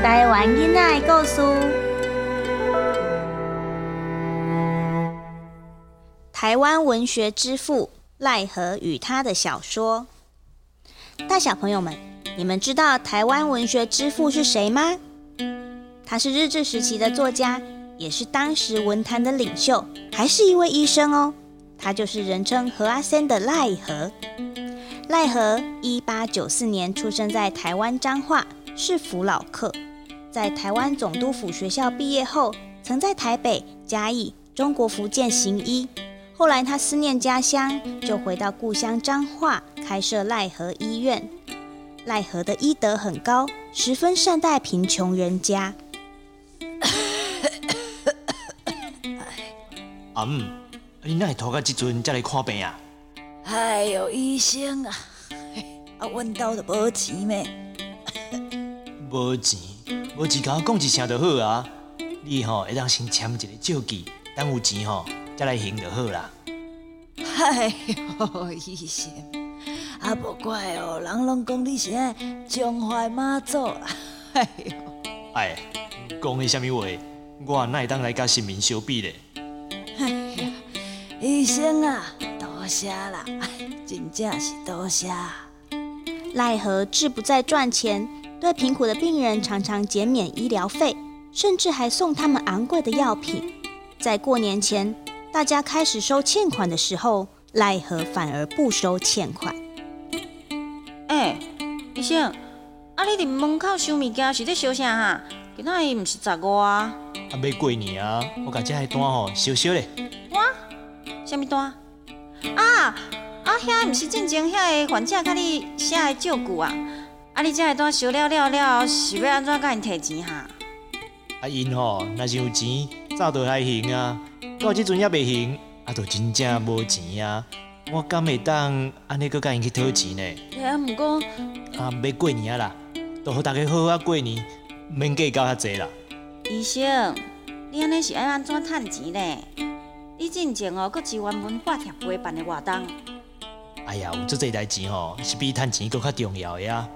台湾囡仔的故事。台湾文学之父赖和与他的小说。大小朋友们，你们知道台湾文学之父是谁吗？他是日治时期的作家，也是当时文坛的领袖，还是一位医生哦。他就是人称何阿仙的赖和。赖和一八九四年出生在台湾彰化，是福老客。在台湾总督府学校毕业后，曾在台北、嘉义、中国福建行医。后来他思念家乡，就回到故乡彰化，开设赖和医院。赖和的医德很高，十分善待贫穷人家。阿 姆，你哪会拖到这阵才来看病啊？哎呦，医生啊，啊，阮兜都无钱咩？无钱，无钱，甲讲一声就好啊。你吼会当先签一个借据，等有钱吼再来还就好啦。哎呦，医生，啊，无怪哦，人拢讲你是爱中华妈祖。哎呦，哎，讲的什么话？我哪会当来甲新民相比咧？哎呀，医生啊，多谢啦，真正是多谢。奈何志不在赚钱，对贫苦的病人常常减免医疗费，甚至还送他们昂贵的药品。在过年前，大家开始收欠款的时候，奈何反而不收欠款。哎，医生，啊，你伫门口收物件是咧收啥哈？今仔日毋是十五啊？啊，要过年啊，我甲这个单吼烧烧咧。单？什物单？啊啊，遐毋是进前遐个患者甲你写的照顾啊？啊，你这个单收了了了，是要安怎甲因摕钱哈？啊，因吼若是有钱，早就来行啊。到即阵也未行，啊，就真正无钱啊。我敢会当安尼搁甲因去讨钱呢？啊，毋过啊，要过年啊啦，都互大家好好啊过年，免计较遐济啦。医生，你安尼是爱安怎趁钱呢？你进前哦，搁支援文化协会办的活动。哎呀，有这济代志吼，是比趁钱搁较重要的啊。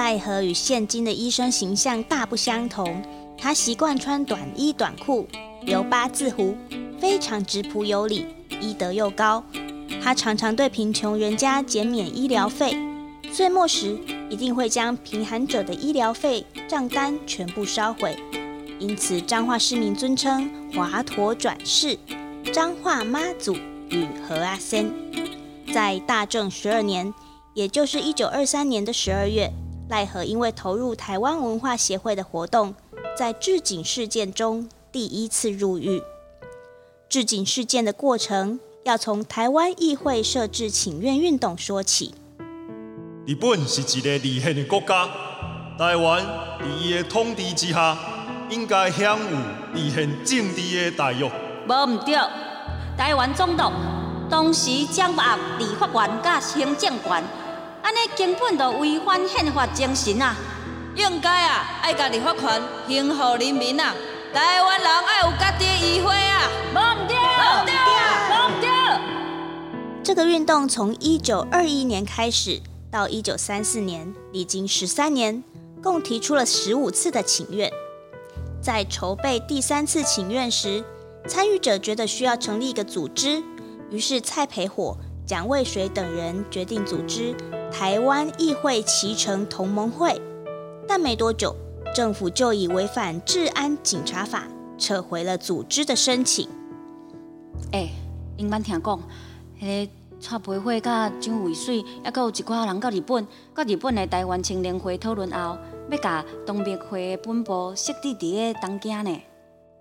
奈何与现今的医生形象大不相同，他习惯穿短衣短裤，留八字胡，非常质朴有礼，医德又高。他常常对贫穷人家减免医疗费，岁末时一定会将贫寒者的医疗费账单全部烧毁。因此，彰化市民尊称华佗转世、彰化妈祖与何阿仙。在大正十二年，也就是一九二三年的十二月，赖和因为投入台湾文化协会的活动，在置警事件中第一次入狱。置警事件的过程要从台湾议会设置请愿运动说起。日本是一个离宪的国家，台湾在伊的统治之下，应该享有离宪政治的待遇。无毋对，台湾总督当时掌握立法权甲行政权，安尼根本就违反宪法精神啊！应该啊，爱家己发权行予人民啊！台湾人爱有家己的议会啊！无毋对，无毋对，无毋对。这个运动从一九二一年开始，到一九三四年，历经十三年，共提出了十五次的请愿。在筹备第三次请愿时，参与者觉得需要成立一个组织，于是蔡培火、蒋渭水等人决定组织台湾议会骑乘同盟会。但没多久，政府就以违反治安警察法撤回了组织的申请。诶，因捌听讲，迄个蔡培火甲蒋渭水，还阁有一寡人到日本，到日本的台湾青年会讨论后，要甲东北会的本部设置伫咧东京呢。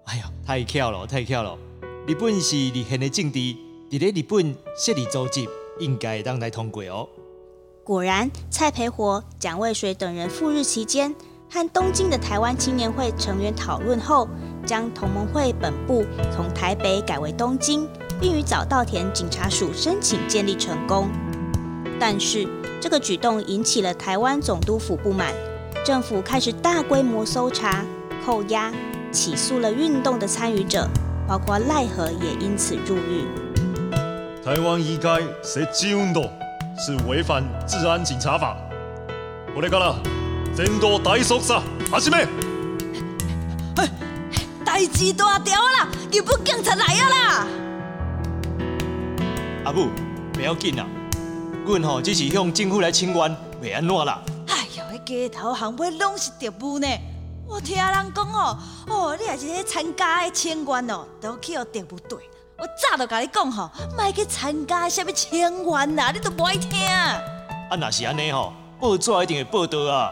哎呀，太巧了，太巧了！日本是立宪的政治，伫咧日本设立组织，应该会当来通过哦。果然，蔡培火、蒋渭水等人赴日期间，和东京的台湾青年会成员讨论后，将同盟会本部从台北改为东京，并与早稻田警察署申请建立成功。但是，这个举动引起了台湾总督府不满，政府开始大规模搜查、扣押、起诉了运动的参与者，包括赖和也因此入狱。台湾医该设计运动是违反治安警察法。我来讲了，真多大叔杀，阿什么？代志大条啦，日本警察来啊啦！阿母，不要紧啦，阮吼只是向政府来请愿，袂安怎啦。哎呦，迄街头巷尾拢是特务呢。我听人讲哦，哦，你也是咧参加的请愿哦，都去互特务队。我早就甲你讲吼，莫去参加什么请愿啦，你都无爱听。啊，若是安尼吼，报纸一定会报道啊。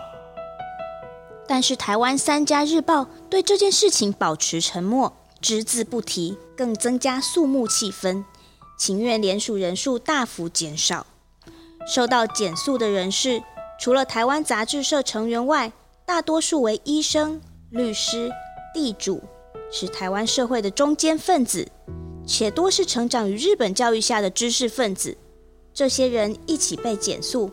但是台湾三家日报对这件事情保持沉默，只字不提，更增加肃穆气氛，请愿联署人数大幅减少。受到减速的人士，除了台湾杂志社成员外，大多数为医生、律师、地主，是台湾社会的中间分子，且多是成长于日本教育下的知识分子。这些人一起被减速，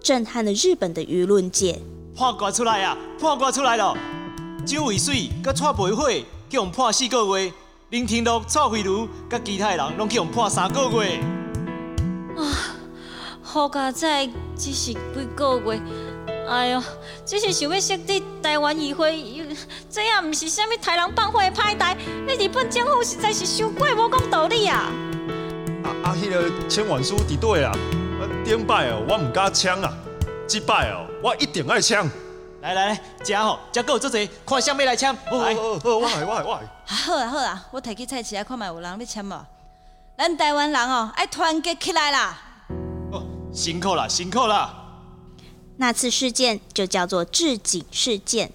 震撼了日本的舆论界。判决出来啊！判决出来了，周伟水甲蔡培火去互判四个月，林天禄、蔡慧茹甲其他人拢去互判三个月。啊，好佳仔只是几个月，哎哟，只是想要设立台湾议会，这也毋是啥物台人放火的歹代，你日本政府实在是伤过无讲道理啊！啊啊，迄个签完书伫对啦，啊，顶摆哦，我毋敢抢啊，即摆哦，我一定爱抢。来来来，食吼，食够做侪，看啥物来签。来，好，好，我来，我来，我来。好啊好啊，我摕去菜市啊，看卖有人要签无。咱台湾人哦，爱团结起来啦！哦，辛苦啦，辛苦啦。那次事件就叫做置景事件。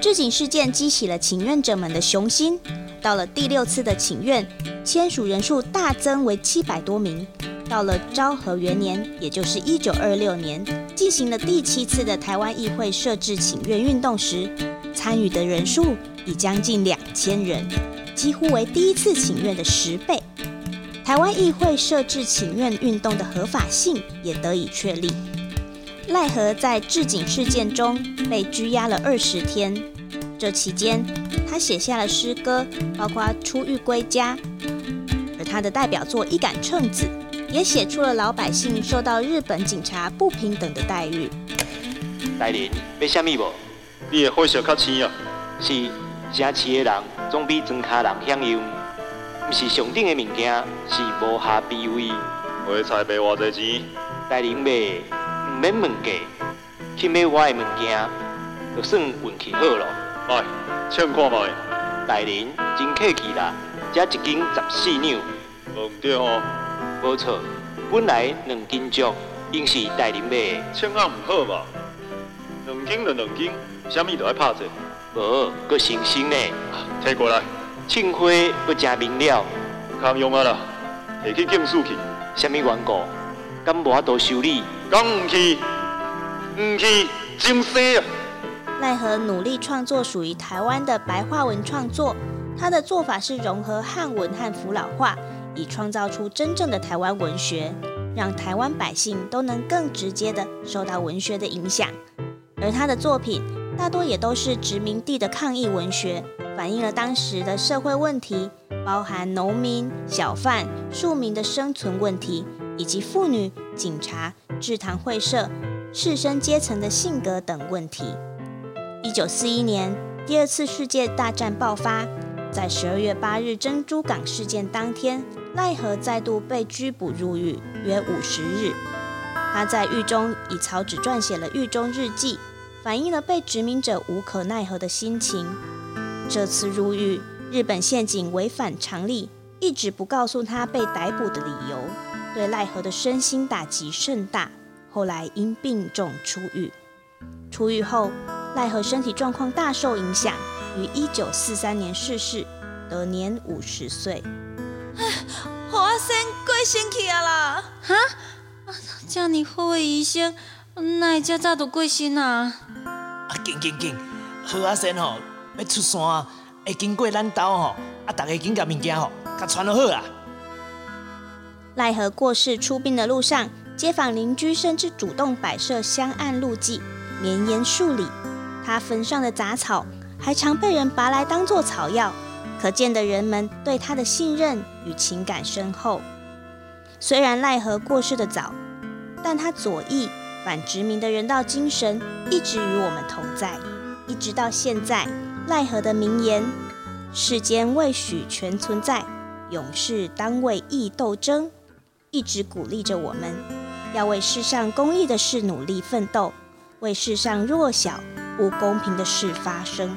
置景事件激起了请愿者们的雄心。到了第六次的请愿，签署人数大增为七百多名。到了昭和元年，也就是一九二六年，进行了第七次的台湾议会设置请愿运动时，参与的人数已将近两千人，几乎为第一次请愿的十倍。台湾议会设置请愿运动的合法性也得以确立。赖何在置景事件中被拘押了二十天，这期间他写下了诗歌，包括出狱归家，而他的代表作《一杆秤子》也写出了老百姓受到日本警察不平等的待遇。大人，要什么无？你的火烧较青啊？是城市的人总比庄卡人享用，毋是上顶的物件，是无下卑微。花菜卖偌济钱？大人买，毋免问价，去买我的物件，就算运气好咯。来，称看卖。大人真客气啦，这一斤十四两，无毋对哦。无错，本来两斤足，应是大人买的。称啊毋好吧？两斤就两斤，啥物都爱拍折。无，搁新鲜呢。摕过来。庆花搁正明了，康用啊啦，摕去警署去。啥物缘故？敢无法度修理？讲毋去，毋去，真生啊！奈何努力创作属于台湾的白话文创作，他的做法是融合汉文和福老话，以创造出真正的台湾文学，让台湾百姓都能更直接的受到文学的影响。而他的作品大多也都是殖民地的抗议文学，反映了当时的社会问题，包含农民、小贩、庶民的生存问题，以及妇女、警察、制糖会社、士绅阶层的性格等问题。一九四一年，第二次世界大战爆发，在十二月八日珍珠港事件当天，奈何再度被拘捕入狱，约五十日。他在狱中以草纸撰写了狱中日记，反映了被殖民者无可奈何的心情。这次入狱，日本宪警违反常例，一直不告诉他被逮捕的理由，对奈何的身心打击甚大。后来因病重出狱。出狱后，奈何身体状况大受影响，于一九四三年逝世，得年五十岁。好啊，先过身去啊啦！哈，遮尔好的医生，哪会遮早就过身啊？啊，紧紧紧，好啊，先吼，要出山，会经过咱兜吼，啊，大家紧甲物件吼，甲传落好啊。奈何过世出殡的路上，街坊邻居甚至主动摆设香案路祭，绵延数里。他坟上的杂草还常被人拔来当作草药，可见的人们对他的信任与情感深厚。虽然奈何过世的早，但他左翼反殖民的人道精神一直与我们同在，一直到现在。奈何的名言：“世间未许全存在，永世当为义斗争。”一直鼓励着我们，要为世上公益的事努力奋斗，为世上弱小、不公平的事发声。